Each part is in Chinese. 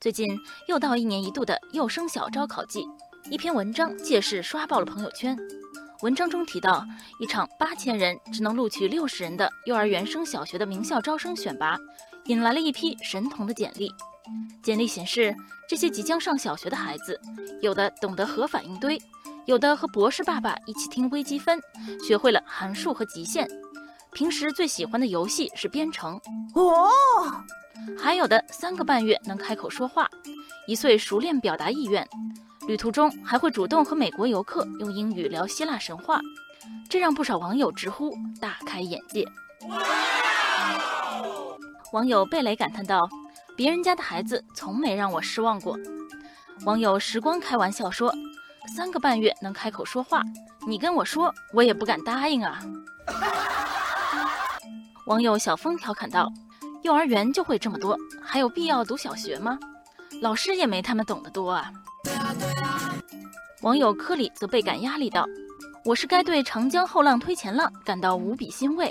最近又到一年一度的幼升小招考季，一篇文章借势刷爆了朋友圈。文章中提到，一场八千人只能录取六十人的幼儿园升小学的名校招生选拔，引来了一批神童的简历。简历显示，这些即将上小学的孩子，有的懂得核反应堆，有的和博士爸爸一起听微积分，学会了函数和极限。平时最喜欢的游戏是编程。哦。还有的三个半月能开口说话，一岁熟练表达意愿，旅途中还会主动和美国游客用英语聊希腊神话，这让不少网友直呼大开眼界。网友贝雷感叹道：“别人家的孩子从没让我失望过。”网友时光开玩笑说：“三个半月能开口说话，你跟我说，我也不敢答应啊。”网友小峰调侃道。幼儿园就会这么多，还有必要读小学吗？老师也没他们懂得多啊。网友科里则倍感压力道：“我是该对长江后浪推前浪感到无比欣慰，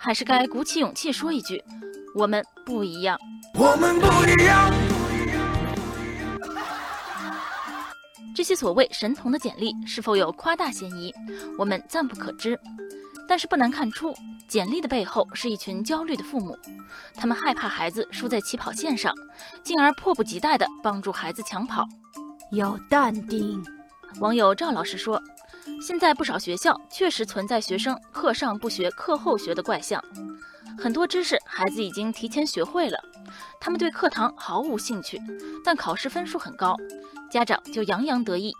还是该鼓起勇气说一句，我们不一样。”我们不一样。这些所谓神童的简历是否有夸大嫌疑，我们暂不可知。但是不难看出，简历的背后是一群焦虑的父母，他们害怕孩子输在起跑线上，进而迫不及待地帮助孩子抢跑。要淡定。网友赵老师说，现在不少学校确实存在学生课上不学、课后学的怪象，很多知识孩子已经提前学会了，他们对课堂毫无兴趣，但考试分数很高，家长就洋洋得意，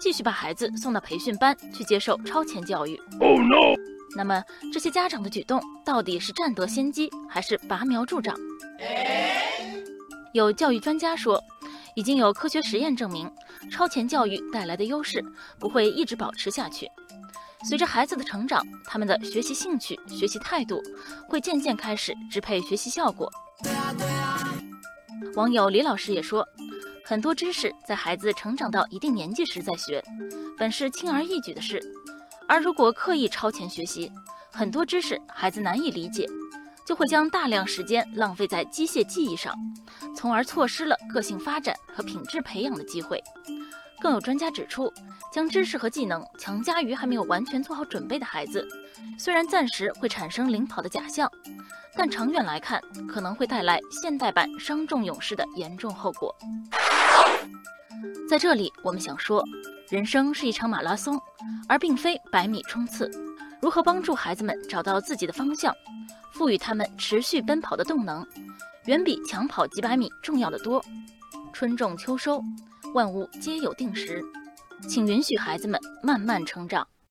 继续把孩子送到培训班去接受超前教育。Oh no！那么这些家长的举动到底是占得先机，还是拔苗助长？有教育专家说，已经有科学实验证明，超前教育带来的优势不会一直保持下去。随着孩子的成长，他们的学习兴趣、学习态度会渐渐开始支配学习效果。网友李老师也说，很多知识在孩子成长到一定年纪时再学，本是轻而易举的事。而如果刻意超前学习，很多知识孩子难以理解，就会将大量时间浪费在机械记忆上，从而错失了个性发展和品质培养的机会。更有专家指出，将知识和技能强加于还没有完全做好准备的孩子，虽然暂时会产生领跑的假象，但长远来看，可能会带来现代版伤仲永士的严重后果。在这里，我们想说。人生是一场马拉松，而并非百米冲刺。如何帮助孩子们找到自己的方向，赋予他们持续奔跑的动能，远比抢跑几百米重要的多。春种秋收，万物皆有定时，请允许孩子们慢慢成长。